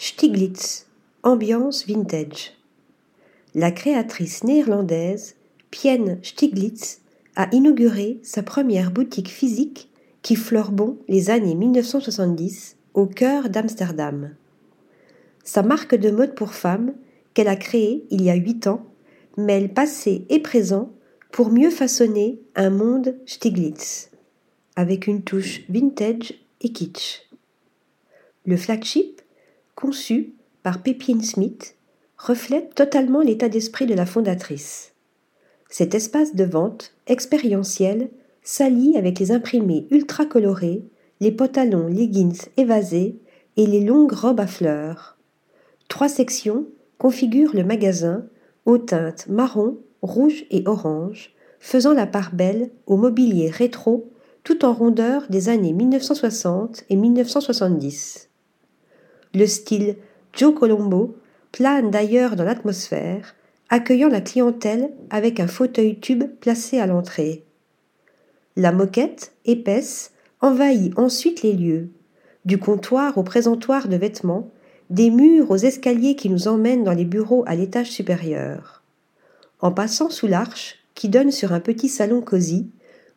Stiglitz, ambiance vintage. La créatrice néerlandaise Pienne Stiglitz a inauguré sa première boutique physique qui fleure bon les années 1970 au cœur d'Amsterdam. Sa marque de mode pour femmes, qu'elle a créée il y a huit ans, mêle passé et présent pour mieux façonner un monde Stiglitz, avec une touche vintage et kitsch. Le flagship, conçu par Pépine Smith, reflète totalement l'état d'esprit de la fondatrice. Cet espace de vente expérientiel s'allie avec les imprimés ultra colorés, les pantalons leggings évasés et les longues robes à fleurs. Trois sections configurent le magasin aux teintes marron, rouge et orange, faisant la part belle au mobilier rétro tout en rondeur des années 1960 et 1970. Le style Joe Colombo plane d'ailleurs dans l'atmosphère, accueillant la clientèle avec un fauteuil tube placé à l'entrée. La moquette, épaisse, envahit ensuite les lieux, du comptoir au présentoir de vêtements, des murs aux escaliers qui nous emmènent dans les bureaux à l'étage supérieur. En passant sous l'arche, qui donne sur un petit salon cosy,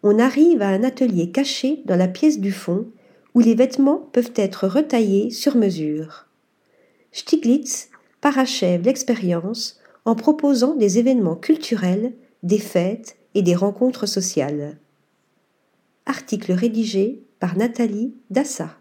on arrive à un atelier caché dans la pièce du fond, où les vêtements peuvent être retaillés sur mesure. Stiglitz parachève l'expérience en proposant des événements culturels, des fêtes et des rencontres sociales. Article rédigé par Nathalie Dassa.